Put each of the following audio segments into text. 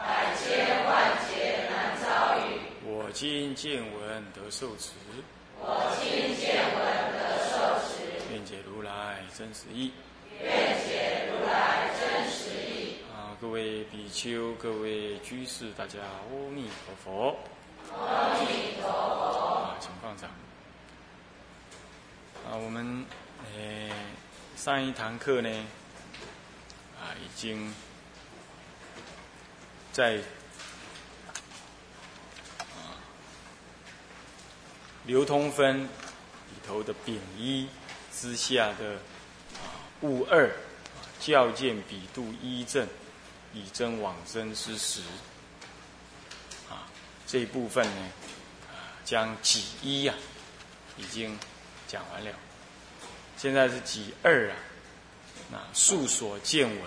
百千万劫难遭遇。我今见闻得受持。我今见闻得受持。愿解如来真实义。愿解如来真实义。啊，各位比丘、各位居士，大家阿弥陀佛。阿弥陀佛。啊，请放掌。啊，我们呃上一堂课呢，啊已经在流通分里头的丙一之下的啊物二啊教见比度一正以真往生之时。啊这一部分呢将己一呀、已经讲完了，现在是己二啊，那述所见闻，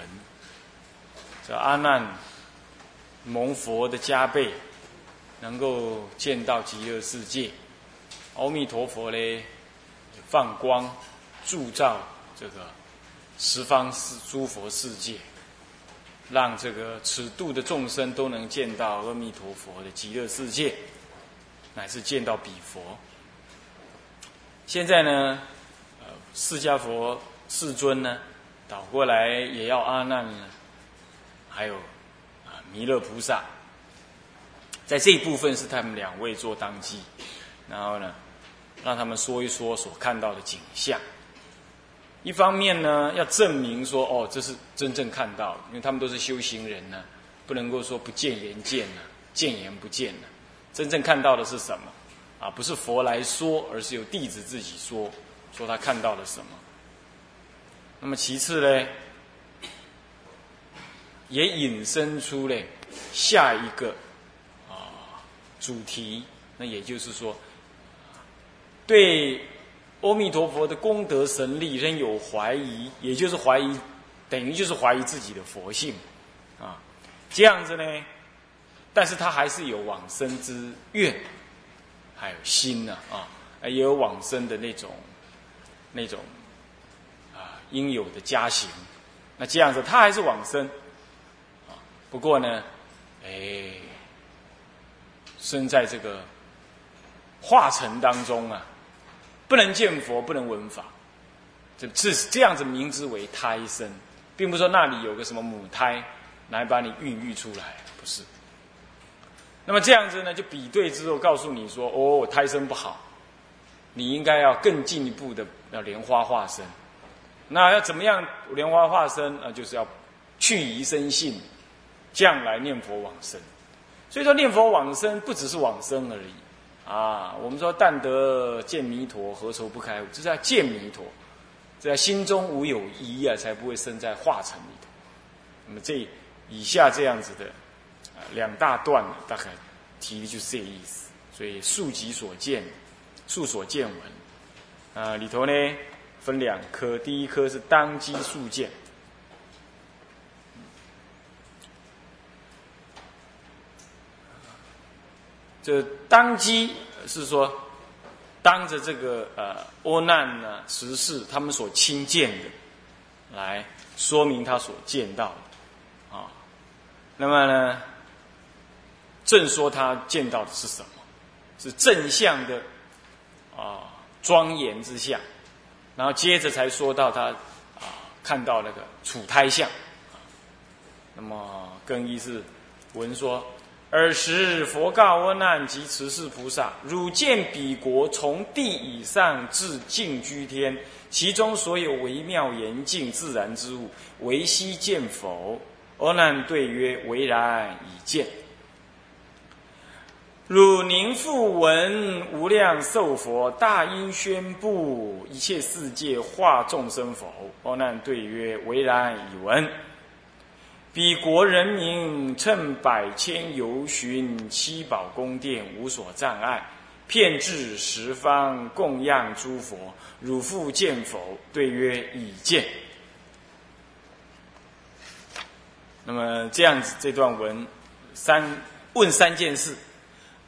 这阿难蒙佛的加倍，能够见到极乐世界，阿弥陀佛嘞放光铸造这个十方世诸佛世界，让这个尺度的众生都能见到阿弥陀佛的极乐世界，乃至见到彼佛。现在呢，呃，释迦佛世尊呢，倒过来也要阿难呢，还有弥勒菩萨，在这一部分是他们两位做当机，然后呢，让他们说一说所看到的景象。一方面呢，要证明说哦，这是真正看到，因为他们都是修行人呢，不能够说不见言见呢，见言不见呢，真正看到的是什么？啊，不是佛来说，而是由弟子自己说，说他看到了什么。那么其次呢，也引申出嘞下一个啊主题，那也就是说，对阿弥陀佛的功德神力仍有怀疑，也就是怀疑，等于就是怀疑自己的佛性啊。这样子呢，但是他还是有往生之愿。还有心呢啊，也有往生的那种那种啊应有的家行。那这样子，他还是往生。不过呢，哎，生在这个化尘当中啊，不能见佛，不能闻法，这这这样子，名之为胎生，并不是说那里有个什么母胎来把你孕育出来，不是。那么这样子呢，就比对之后告诉你说：“哦，胎生不好，你应该要更进一步的要莲花化身。那要怎么样莲花化身啊？就是要去疑生信，将来念佛往生。所以说念佛往生不只是往生而已啊。我们说但得见弥陀，何愁不开悟？这是要见弥陀，这心中无有疑啊，才不会生在化尘里头。那么这以下这样子的。”两大段大概提的就是这意思，所以数己所见，数所见闻，啊里头呢分两科，第一科是当机数见，这当机是说当着这个呃阿难呢实事他们所亲见的，来说明他所见到的啊，那么呢？正说他见到的是什么？是正向的啊庄严之相，然后接着才说到他啊看到那个处胎相。那么更一是闻说：尔时佛告阿难及持世菩萨：汝见彼国从地以上至净居天，其中所有微妙严净自然之物，唯悉见否？阿难对曰：唯然已见。汝宁复闻无量寿佛大音宣布一切世界化众生否？阿难对曰：唯然已闻。彼国人民乘百千游巡七宝宫殿，无所障碍，遍至十方供养诸佛。汝复见否？对曰：已见。那么这样子，这段文三问三件事。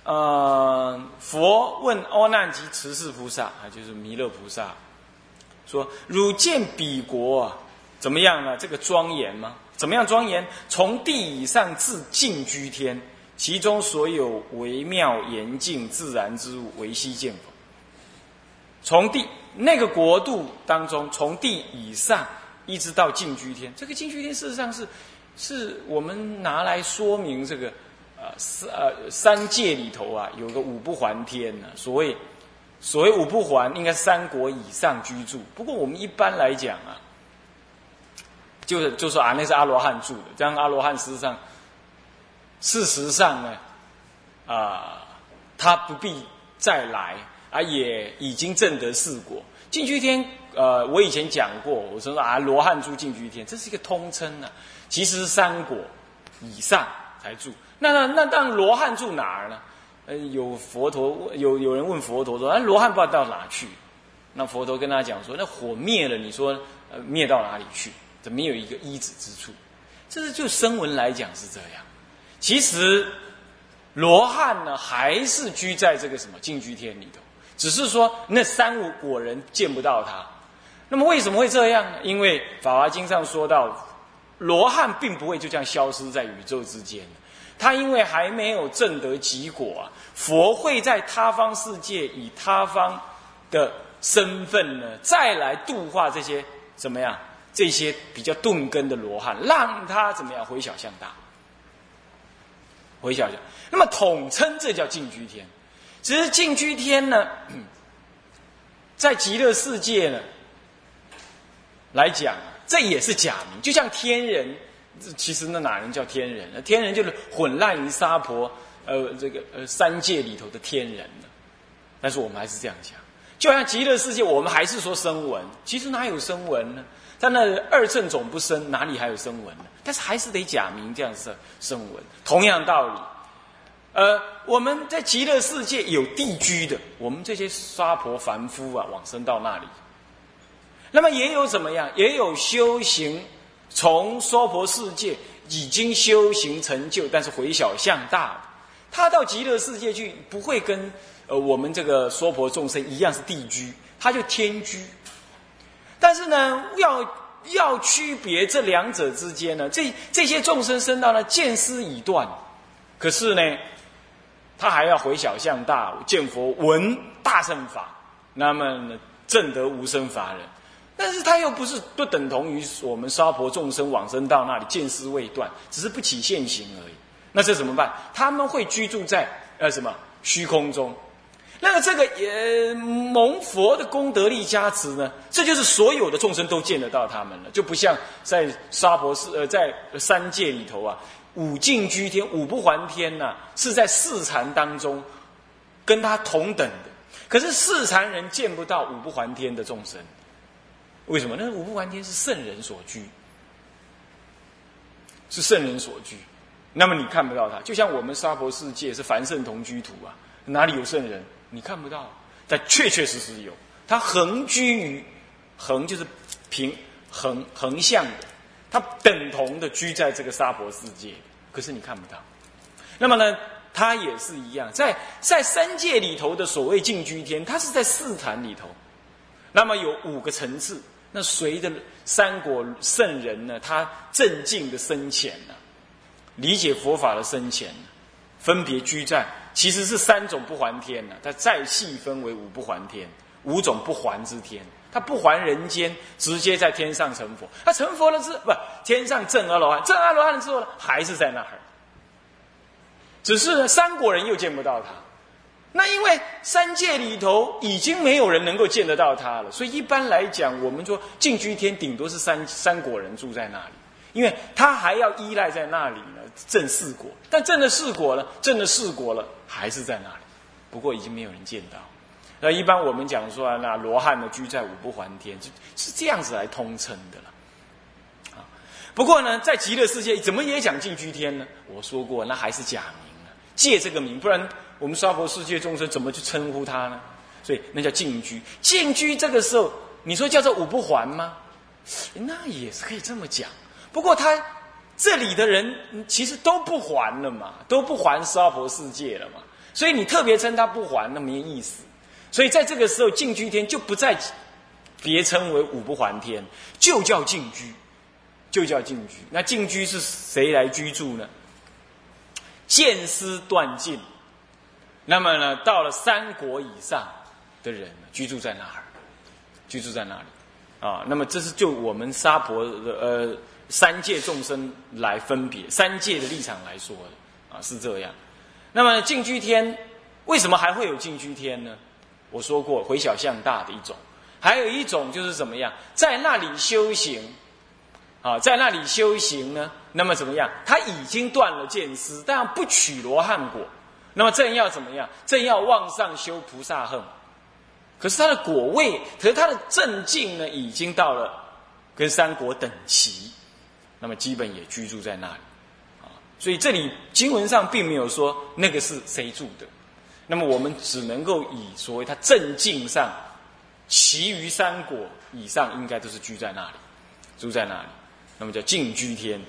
呃，佛问阿难及慈氏菩萨，啊，就是弥勒菩萨，说：汝见彼国怎么样呢？这个庄严吗？怎么样庄严？从地以上至净居天，其中所有微妙严净自然之物，唯悉见否？从地那个国度当中，从地以上一直到净居天，这个净居天事实上是是我们拿来说明这个。呃三呃三界里头啊，有个五不还天呢。所谓所谓五不还，应该三国以上居住。不过我们一般来讲啊，就是就说啊，那是阿罗汉住的。这样阿罗汉事实上，事实上呢，啊，他不必再来，啊，也已经证得四果。净居天，呃，我以前讲过，我说啊，罗汉住净居天，这是一个通称呢。其实是三果以上才住。那那那，当罗汉住哪儿呢？呃，有佛陀有有人问佛陀说：“哎，罗汉不知道到哪去？”那佛陀跟他讲说：“那火灭了，你说呃灭到哪里去？怎么有一个一止之处？”这是就声闻来讲是这样。其实罗汉呢，还是居在这个什么净居天里头，只是说那三五果人见不到他。那么为什么会这样呢？因为《法华经》上说到，罗汉并不会就这样消失在宇宙之间。他因为还没有证得极果啊，佛会在他方世界以他方的身份呢，再来度化这些怎么样？这些比较钝根的罗汉，让他怎么样回小向大？回小向，那么统称这叫净居天。只是净居天呢，在极乐世界呢来讲，这也是假名，就像天人。其实那哪人叫天人？那天人就是混乱于沙婆，呃，这个呃三界里头的天人呢。但是我们还是这样讲，就像极乐世界，我们还是说声闻，其实哪有声闻呢？在那二乘总不生，哪里还有声闻呢？但是还是得假名这样子声闻。同样道理，呃，我们在极乐世界有地居的，我们这些沙婆凡夫啊，往生到那里。那么也有怎么样？也有修行。从娑婆世界已经修行成就，但是回小向大，他到极乐世界去，不会跟呃我们这个娑婆众生一样是地居，他就天居。但是呢，要要区别这两者之间呢，这这些众生生到了见思已断，可是呢，他还要回小向大，见佛闻大乘法，那么呢正得无生法忍。但是他又不是不等同于我们娑婆众生往生到那里见思未断，只是不起现行而已。那这怎么办？他们会居住在呃什么虚空中？那么这个也蒙佛的功德力加持呢？这就是所有的众生都见得到他们了，就不像在沙婆世呃在三界里头啊，五净居天、五不还天呐，是在四禅当中跟他同等的。可是四禅人见不到五不还天的众生。为什么？那五不还天是圣人所居，是圣人所居。那么你看不到他，就像我们娑婆世界是凡圣同居土啊，哪里有圣人？你看不到，但确确实实有。他横居于横，就是平横横向的，他等同的居在这个沙婆世界，可是你看不到。那么呢，他也是一样，在在三界里头的所谓净居天，他是在四坛里头，那么有五个层次。那随着三国圣人呢，他正境的深浅呢，理解佛法的深浅，分别居在，其实是三种不还天呢。它再细分为五不还天，五种不还之天。他不还人间，直接在天上成佛。他成佛了之不，天上正阿罗汉，正阿罗汉了之后呢，还是在那儿。只是呢，三果人又见不到他。那因为三界里头已经没有人能够见得到他了，所以一般来讲，我们说净居天顶多是三三果人住在那里，因为他还要依赖在那里呢证四果，但证了四果了，证了四果了，还是在那里，不过已经没有人见到。那一般我们讲说，那罗汉呢居在五不还天，是是这样子来通称的了。啊，不过呢，在极乐世界怎么也讲净居天呢？我说过，那还是假名啊，借这个名，不然我们娑婆世界众生怎么去称呼他呢？所以那叫净居。净居这个时候，你说叫做五不还吗？那也是可以这么讲。不过他这里的人其实都不还了嘛，都不还娑婆世界了嘛。所以你特别称他不还，那没意思。所以在这个时候，净居天就不再别称为五不还天，就叫净居，就叫净居。那净居是谁来居住呢？见思断尽，那么呢，到了三国以上的人居住在哪儿？居住在哪里？啊，那么这是就我们沙婆的呃三界众生来分别，三界的立场来说的啊，是这样。那么净居天为什么还会有净居天呢？我说过回小向大的一种，还有一种就是怎么样，在那里修行，啊，在那里修行呢？那么怎么样？他已经断了见思，但不取罗汉果，那么正要怎么样？正要往上修菩萨恨，可是他的果位，可是他的正境呢，已经到了跟三国等齐，那么基本也居住在那里，啊，所以这里经文上并没有说那个是谁住的。那么我们只能够以所谓他正境上，其余三果以上应该都是居在那里，住在那里，那么叫净居天，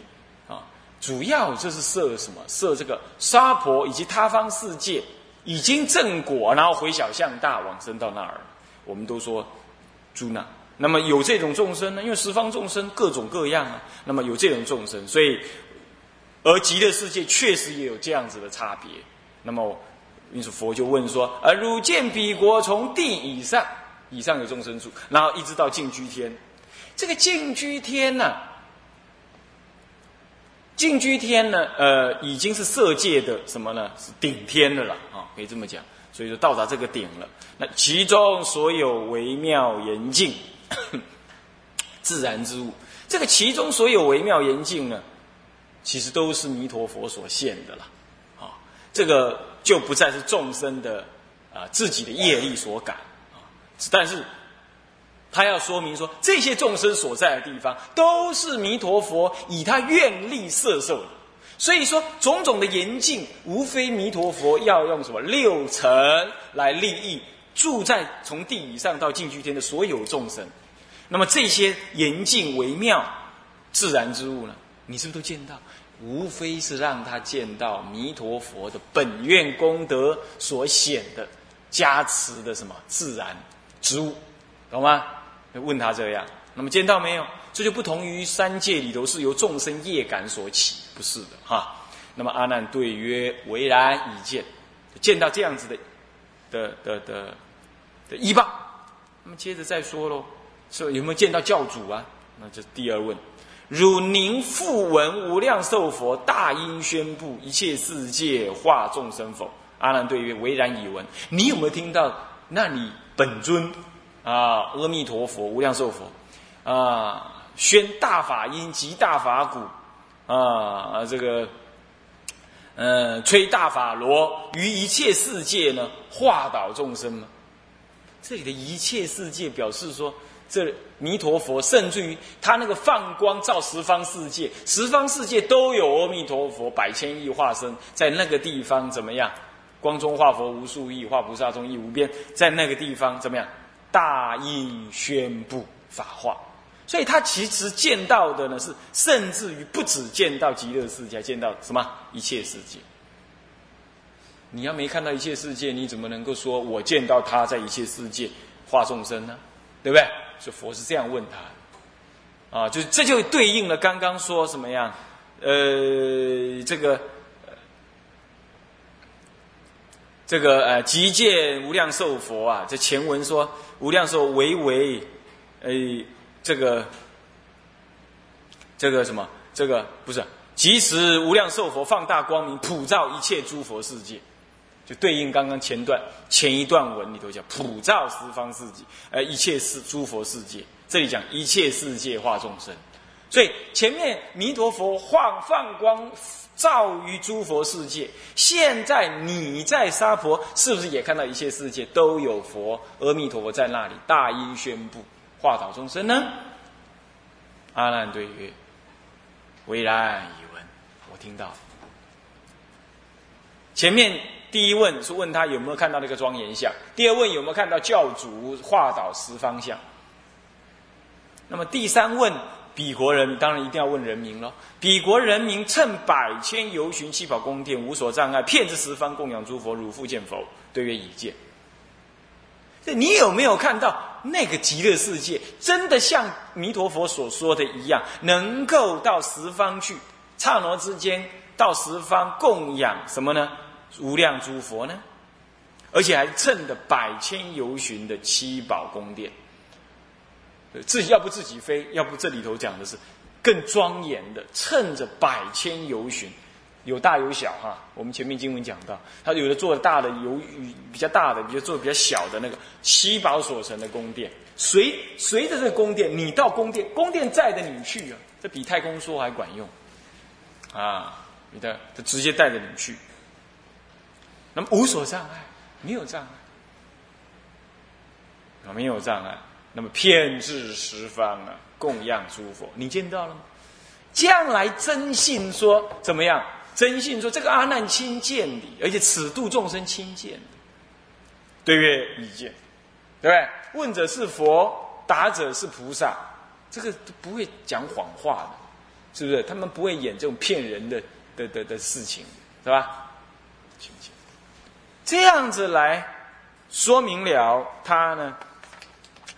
啊，主要就是设什么？设这个沙婆以及他方世界已经正果，然后回小向大往生到那儿，我们都说住那。那么有这种众生呢？因为十方众生各种各样啊，那么有这种众生，所以而极乐世界确实也有这样子的差别。那么。因此佛就问说：“而汝见彼国从地以上，以上有众生住，然后一直到净居天。这个净居天呢，净居天呢，呃，已经是色界的什么呢？是顶天的了啊，可以这么讲。所以说到达这个顶了。那其中所有微妙严净 自然之物，这个其中所有微妙严净呢，其实都是弥陀佛所现的了。啊，这个。”就不再是众生的啊自己的业力所感啊，但是他要说明说，这些众生所在的地方都是弥陀佛以他愿力摄受的，所以说种种的严禁，无非弥陀佛要用什么六尘来利益住在从地以上到净居天的所有众生。那么这些严禁微妙自然之物呢，你是不是都见到？无非是让他见到弥陀佛的本愿功德所显的加持的什么自然之物，懂吗？问他这样，那么见到没有？这就不同于三界里头是由众生业感所起，不是的哈。那么阿难对曰：为然已见，见到这样子的的的的的依报。那么接着再说喽，说有没有见到教主啊？那这第二问。汝宁复闻无量寿佛大音宣布一切世界化众生否？阿难对曰：唯然已闻。你有没有听到那你本尊啊？阿弥陀佛，无量寿佛啊，宣大法音及大法鼓啊，这个嗯，吹大法螺于一切世界呢，化导众生吗？这里的一切世界表示说。这弥陀佛，甚至于他那个放光照十方世界，十方世界都有阿弥陀佛百千亿化身在那个地方怎么样？光中化佛无数亿，化菩萨中亦无边，在那个地方怎么样？大应宣布法化，所以他其实见到的呢是，甚至于不止见到极乐世界，见到什么一切世界。你要没看到一切世界，你怎么能够说我见到他在一切世界化众生呢？对不对？所以佛是这样问他，啊，就这就对应了刚刚说什么样？呃，这个，这个呃，极见无量寿佛啊，这前文说无量寿唯唯，呃，这个，这个什么？这个不是，即使无量寿佛放大光明，普照一切诸佛世界。就对应刚刚前段前一段文里头讲普照十方世界，呃，一切世诸佛世界，这里讲一切世界化众生，所以前面弥陀佛放放光照于诸佛世界，现在你在沙婆是不是也看到一切世界都有佛？阿弥陀佛在那里大音宣布化导众生呢？阿难对曰：微然以闻，我听到。前面第一问是问他有没有看到那个庄严像，第二问有没有看到教主化导十方像。那么第三问，彼国人当然一定要问人民了。彼国人民趁百千游巡七宝宫殿，无所障碍，遍至十方供养诸佛，汝复见否？对曰：已见。你有没有看到那个极乐世界，真的像弥陀佛所说的一样，能够到十方去，刹那之间到十方供养什么呢？无量诸佛呢？而且还乘着百千游巡的七宝宫殿，自己要不自己飞，要不这里头讲的是更庄严的，趁着百千游巡。有大有小哈，我们前面经文讲到，他有的做大的有比较大的，比如做比较小的那个七宝所成的宫殿，随随着这个宫殿，你到宫殿，宫殿载着你去啊，这比太空梭还管用啊！你的他直接带着你去，那么无所障碍，没有障碍啊，没有障碍，那么遍至十方啊，供养诸佛，你见到了吗？将来真信说怎么样？真信说：“这个阿难亲见你，而且此度众生亲见。”对曰：“已见。”对不对？问者是佛，答者是菩萨，这个都不会讲谎话的，是不是？他们不会演这种骗人的的的的事情，是吧？亲见，这样子来说明了他呢，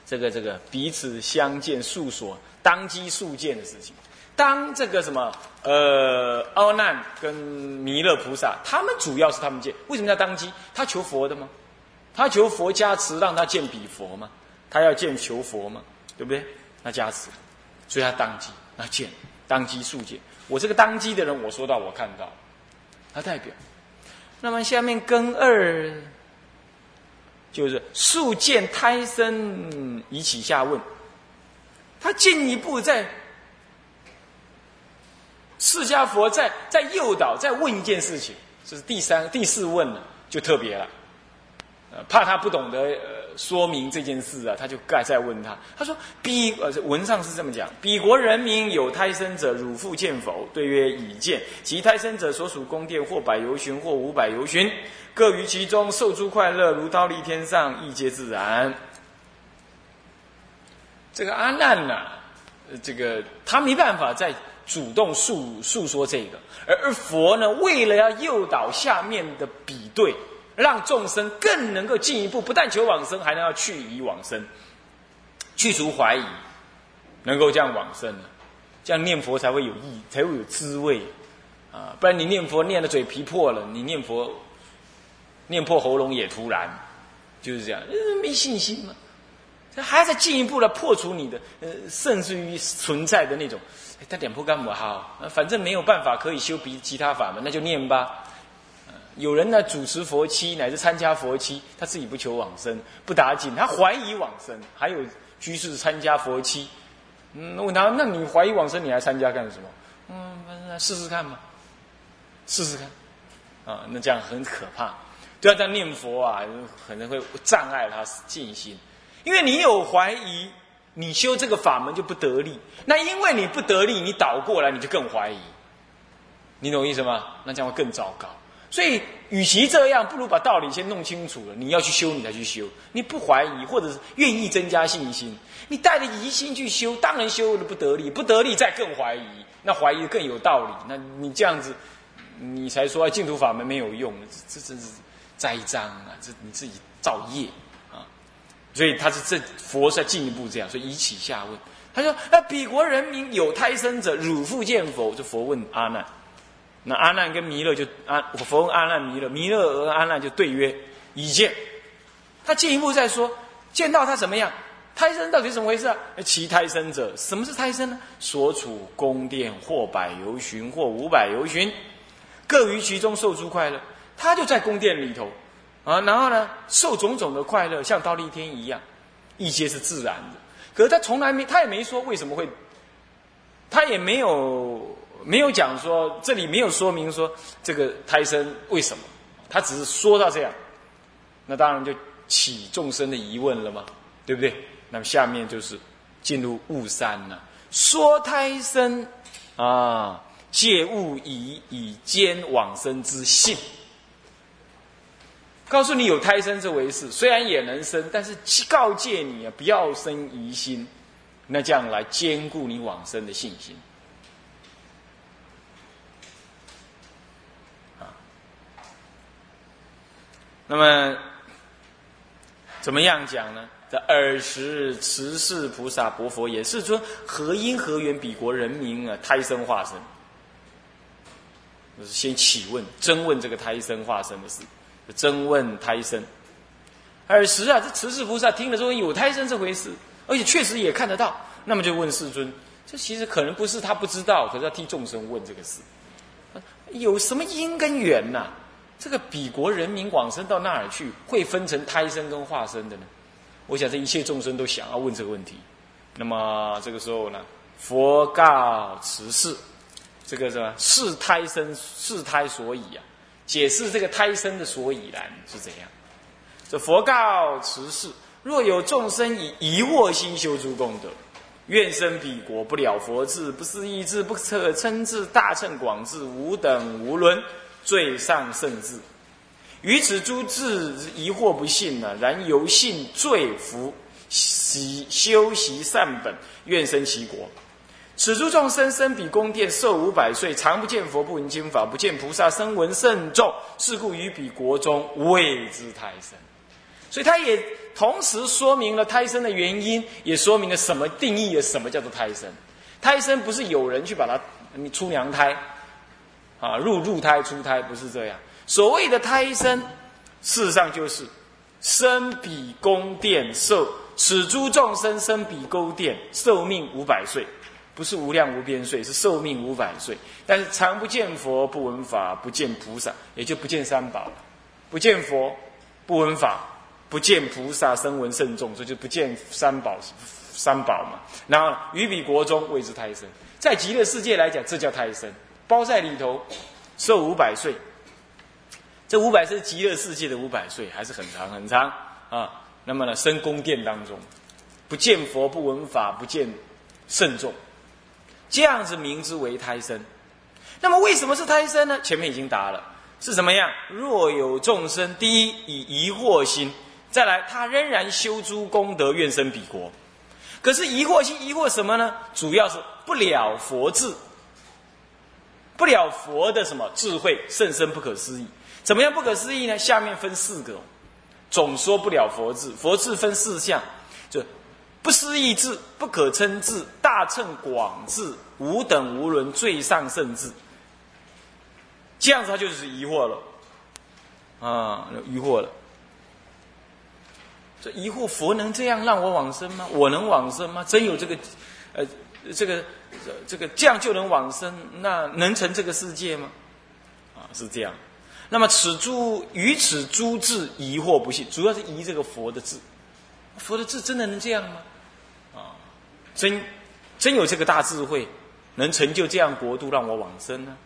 这个这个彼此相见，诉说当机速见的事情。当这个什么呃，阿难跟弥勒菩萨，他们主要是他们见，为什么要当机？他求佛的吗？他求佛加持，让他见彼佛吗？他要见求佛吗？对不对？那加持，所以他当机，那见当机速见。我这个当机的人，我说到我看到，他代表。那么下面根二，就是速见胎生以起下问，他进一步在。释迦佛在在诱导，在问一件事情，这是第三、第四问了，就特别了。呃，怕他不懂得呃说明这件事啊，他就盖再问他。他说：“彼呃文上是这么讲，彼国人民有胎生者，汝复见否？”对曰：“已见。其胎生者所属宫殿，或百游巡，或五百游巡，各于其中，受诸快乐，如刀立天上，亦皆自然。”这个阿难呐，这个他没办法再。主动诉诉说这个，而佛呢，为了要诱导下面的比对，让众生更能够进一步，不但求往生，还能要去以往生，去除怀疑，能够这样往生这样念佛才会有意义，才会有滋味啊！不然你念佛念的嘴皮破了，你念佛念破喉咙也突然，就是这样，没信心嘛。这还在进一步的破除你的，呃，甚至于存在的那种。他点破干不好，反正没有办法可以修比其他法门，那就念吧。有人呢主持佛期，乃至参加佛期，他自己不求往生，不打紧，他怀疑往生。还有居士参加佛期，嗯，问他，那你怀疑往生，你还参加干什么？嗯，试试看嘛，试试看。啊，那这样很可怕。对啊，这样念佛啊，可能会障碍他静心，因为你有怀疑。你修这个法门就不得力，那因为你不得力，你倒过来你就更怀疑，你懂意思吗？那这样会更糟糕。所以，与其这样，不如把道理先弄清楚了。你要去修，你才去修。你不怀疑，或者是愿意增加信心，你带着疑心去修，当然修的不得力，不得力再更怀疑，那怀疑更有道理。那你这样子，你才说净土法门没有用，这这真是栽赃啊！这你自己造业啊。所以他是这佛在进一步这样，所以以起下问。他说：“那彼国人民有胎生者，汝复见否？”就佛问阿难。那阿难跟弥勒就阿佛问阿难弥勒，弥勒和阿难就对曰：“已见。”他进一步再说，见到他怎么样？胎生到底怎么回事啊？其胎生者，什么是胎生呢？所处宫殿，或百游巡，或五百游巡，各于其中受诸快乐。他就在宫殿里头。啊，然后呢，受种种的快乐，像倒立天一样，一些是自然的。可是他从来没，他也没说为什么会，他也没有没有讲说，这里没有说明说这个胎生为什么，他只是说到这样，那当然就起众生的疑问了嘛，对不对？那么下面就是进入悟三了，说胎生啊，借物以以兼往生之性。告诉你有胎生这回事，虽然也能生，但是告诫你啊，不要生疑心，那这样来兼顾你往生的信心。那么怎么样讲呢？这尔时，慈氏菩萨薄佛也：“世尊，何因何缘，彼国人民啊，胎生化身？”就是先起问，争问这个胎生化身的事。争问胎生，尔时啊，这慈氏菩萨听了说有胎生这回事，而且确实也看得到，那么就问世尊，这其实可能不是他不知道，可是要替众生问这个事，有什么因跟缘呐？这个彼国人民往生到那儿去，会分成胎生跟化身的呢？我想这一切众生都想要问这个问题，那么这个时候呢，佛告慈氏，这个什么是胎生是胎所以啊。解释这个胎生的所以然是怎样？这佛告慈氏：若有众生以疑惑心修诸功德，愿生彼国，不了佛智，不思议智，不可称智，大乘广智，无等无伦，最上圣智。于此诸智疑惑不信呢？然由信罪福，习修习善本，愿生其国。此诸众生生彼宫殿，寿五百岁，常不见佛，不闻经法，不见菩萨，声闻甚众。是故于彼国中谓之胎生。所以他也同时说明了胎生的原因，也说明了什么定义了什么叫做胎生。胎生不是有人去把它你出娘胎啊，入入胎出胎不是这样。所谓的胎生，事实上就是生比宫殿寿，此诸众生生比宫殿寿命五百岁。不是无量无边岁，是寿命五百岁。但是常不见佛，不闻法，不见菩萨，也就不见三宝。不见佛，不闻法，不见菩萨，声闻甚重，这就不见三宝，三宝嘛。然后于彼国中谓之胎生，在极乐世界来讲，这叫胎生，包在里头，寿五百岁。这五百是极乐世界的五百岁，还是很长很长啊。那么呢，生宫殿当中，不见佛，不闻法，不见圣众。这样子名之为胎生，那么为什么是胎生呢？前面已经答了，是什么样？若有众生，第一以疑惑心，再来他仍然修诸功德，愿生彼国。可是疑惑心疑惑什么呢？主要是不了佛智，不了佛的什么智慧甚深不可思议。怎么样不可思议呢？下面分四个，总说不了佛智，佛智分四项，就。不思议智，不可称智，大乘广智，无等无伦，最上圣智。这样子他就是疑惑了，啊，疑惑了。这疑惑佛能这样让我往生吗？我能往生吗？真有这个，呃，这个，这这个这样就能往生？那能成这个世界吗？啊，是这样。那么此诸于此诸智疑惑不信，主要是疑这个佛的智。佛的智真的能这样吗？啊，真真有这个大智慧，能成就这样国度让我往生呢？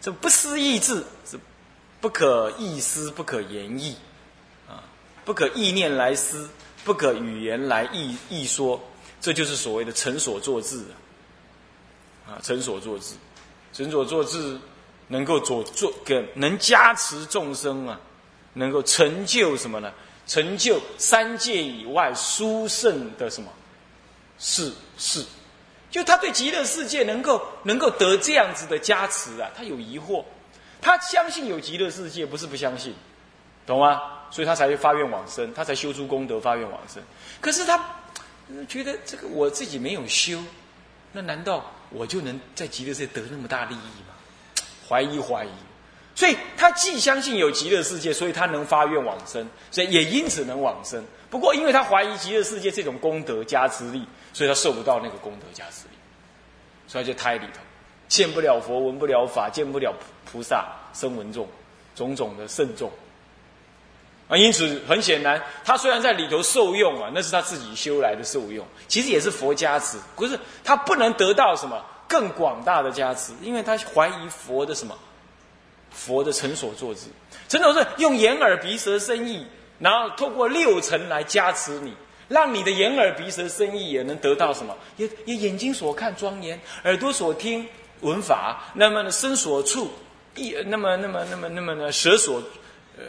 这不思议智是不可意思、不可言意啊，不可意念来思，不可语言来意意说，这就是所谓的成所作智啊！啊，成所作智，成所作智能够做做个能加持众生啊，能够成就什么呢？成就三界以外殊胜的什么事事，就他对极乐世界能够能够得这样子的加持啊，他有疑惑，他相信有极乐世界，不是不相信，懂吗？所以他才会发愿往生，他才修出功德发愿往生。可是他觉得这个我自己没有修，那难道我就能在极乐世界得那么大利益吗？怀疑怀疑。所以他既相信有极乐世界，所以他能发愿往生，所以也因此能往生。不过，因为他怀疑极乐世界这种功德加持力，所以他受不到那个功德加持力，所以就胎里头见不了佛，闻不了法，见不了菩萨声闻众，种种的圣众啊。因此，很显然，他虽然在里头受用啊，那是他自己修来的受用，其实也是佛加持。不是他不能得到什么更广大的加持，因为他怀疑佛的什么。佛的成所作之，成所是用眼耳鼻舌身意，然后透过六尘来加持你，让你的眼耳鼻舌身意也能得到什么？也也眼睛所看庄严，耳朵所听闻法，那么呢身所处，意那么那么那么那么呢舌所，呃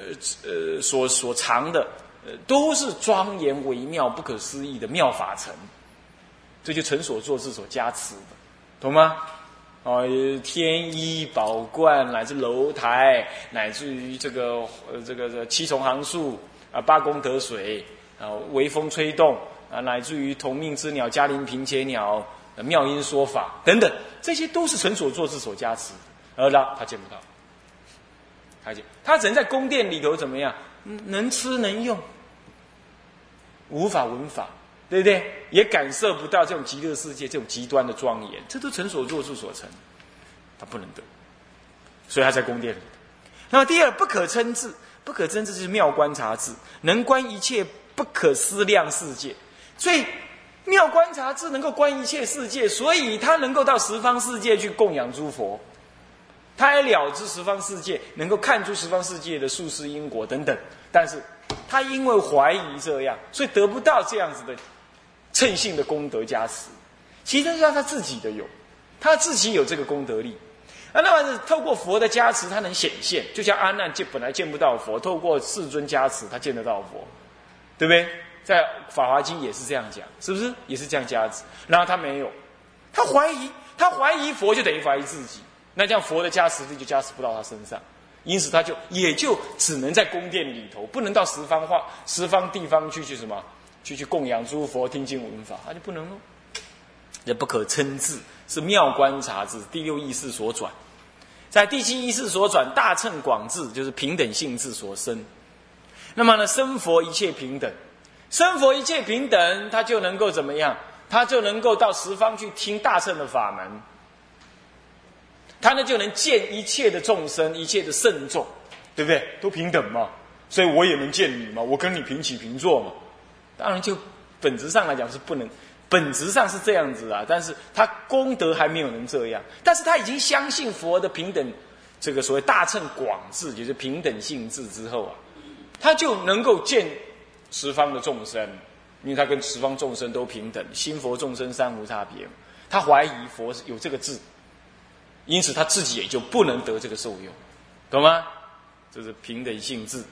呃所所藏的，呃都是庄严微妙、不可思议的妙法层，这就成所作智所加持的，懂吗？哦，天衣宝冠，乃至楼台，乃至于这个呃这个这七重行树啊，八功德水啊，微风吹动啊，乃至于同命之鸟、嘉陵平且鸟、妙音说法等等，这些都是成所作智所加持，而他他见不到，他就他只能在宫殿里头怎么样，能吃能用，无法闻法。对不对？也感受不到这种极乐世界这种极端的庄严，这都成所作智所成，他不能得，所以他在宫殿里。那么第二，不可称智，不可称智就是妙观察智，能观一切不可思量世界。所以妙观察智能够观一切世界，所以他能够到十方世界去供养诸佛，他也了知十方世界，能够看出十方世界的术士因果等等。但是他因为怀疑这样，所以得不到这样子的。称性的功德加持，其实是他自己的有，他自己有这个功德力啊。那么透过佛的加持，他能显现。就像阿难见本来见不到佛，透过世尊加持，他见得到佛，对不对？在《法华经》也是这样讲，是不是？也是这样加持。然后他没有，他怀疑，他怀疑佛就等于怀疑自己。那这样佛的加持力就加持不到他身上，因此他就也就只能在宫殿里头，不能到十方化十方地方去去什么。去去供养诸佛听经闻法，他就不能喽。也不可称智，是妙观察智，第六意识所转，在第七意识所转，大乘广智就是平等性智所生。那么呢，生佛一切平等，生佛一切平等，他就能够怎么样？他就能够到十方去听大乘的法门，他呢就能见一切的众生，一切的圣众，对不对？都平等嘛，所以我也能见你嘛，我跟你平起平坐嘛。当然，就本质上来讲是不能，本质上是这样子啊。但是他功德还没有能这样，但是他已经相信佛的平等，这个所谓大乘广智，就是平等性智之后啊，他就能够见十方的众生，因为他跟十方众生都平等，心佛众生三无差别。他怀疑佛有这个智，因此他自己也就不能得这个受用，懂吗？这是平等性智。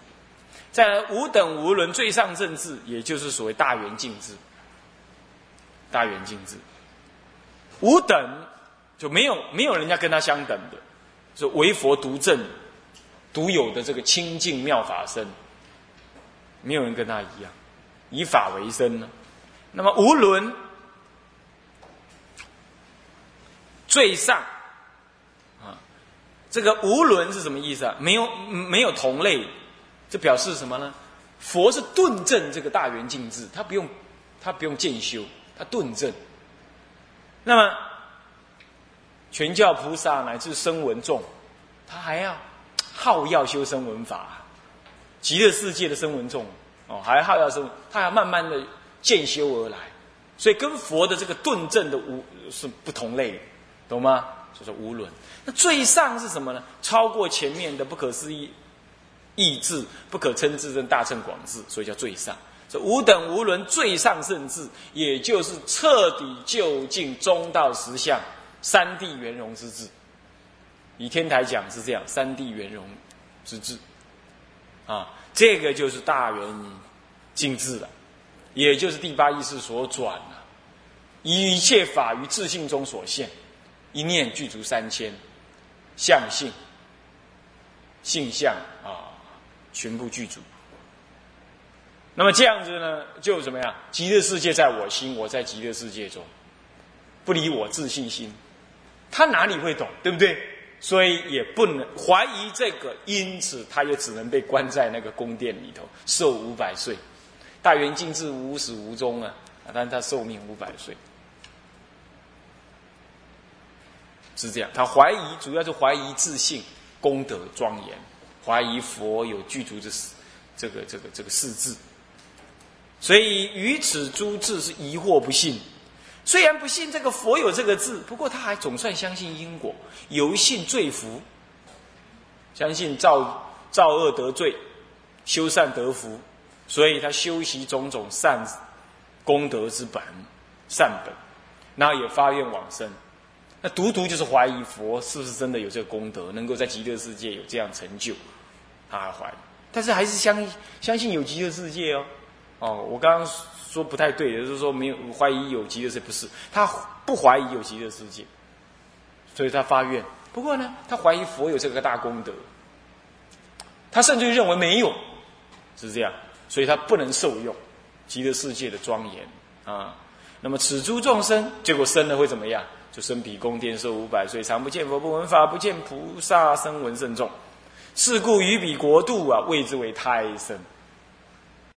在无等无伦最上正智，也就是所谓大圆净智。大圆净智，无等就没有没有人家跟他相等的，是唯佛独正、独有的这个清净妙法身，没有人跟他一样，以法为身呢。那么无伦最上，这个无伦是什么意思啊？没有没有同类。这表示什么呢？佛是顿证这个大圆净智，他不用，他不用渐修，他顿证。那么，全教菩萨乃至声闻众，他还要好要修声闻法，极乐世界的声闻众哦，还好要生，他要慢慢的渐修而来，所以跟佛的这个顿证的无是不同类，懂吗？所以说无伦。那最上是什么呢？超过前面的不可思议。意志不可称智，正大乘广智，所以叫最上。这无等无伦最上圣智，也就是彻底究竟中道实相三谛圆融之智。以天台讲是这样，三谛圆融之智，啊，这个就是大圆净智了，也就是第八意识所转了，一切法于自性中所现，一念具足三千相性性相啊。全部具足。那么这样子呢，就怎么样？极乐世界在我心，我在极乐世界中，不离我自信心，他哪里会懂？对不对？所以也不能怀疑这个，因此他也只能被关在那个宫殿里头，寿五百岁。大圆净智无始无终啊，但是他寿命五百岁，是这样。他怀疑，主要是怀疑自信功德庄严。怀疑佛有具足之这个这个这个四字，所以于此诸智是疑惑不信。虽然不信这个佛有这个字，不过他还总算相信因果，由信罪福，相信造造恶得罪，修善得福，所以他修习种种善功德之本善本，然后也发愿往生。那独独就是怀疑佛是不是真的有这个功德，能够在极乐世界有这样成就，他还怀疑。但是还是相相信有极乐世界哦。哦，我刚刚说不太对，就是说没有怀疑有极乐世界，不是他不怀疑有极乐世界，所以他发愿。不过呢，他怀疑佛有这个大功德，他甚至认为没有，是这样，所以他不能受用极乐世界的庄严啊。那么此诸众生，结果生了会怎么样？就生彼宫殿，寿五百岁，常不见佛，不闻法，不见菩萨，声闻圣众。是故于彼国度啊，谓之为胎生。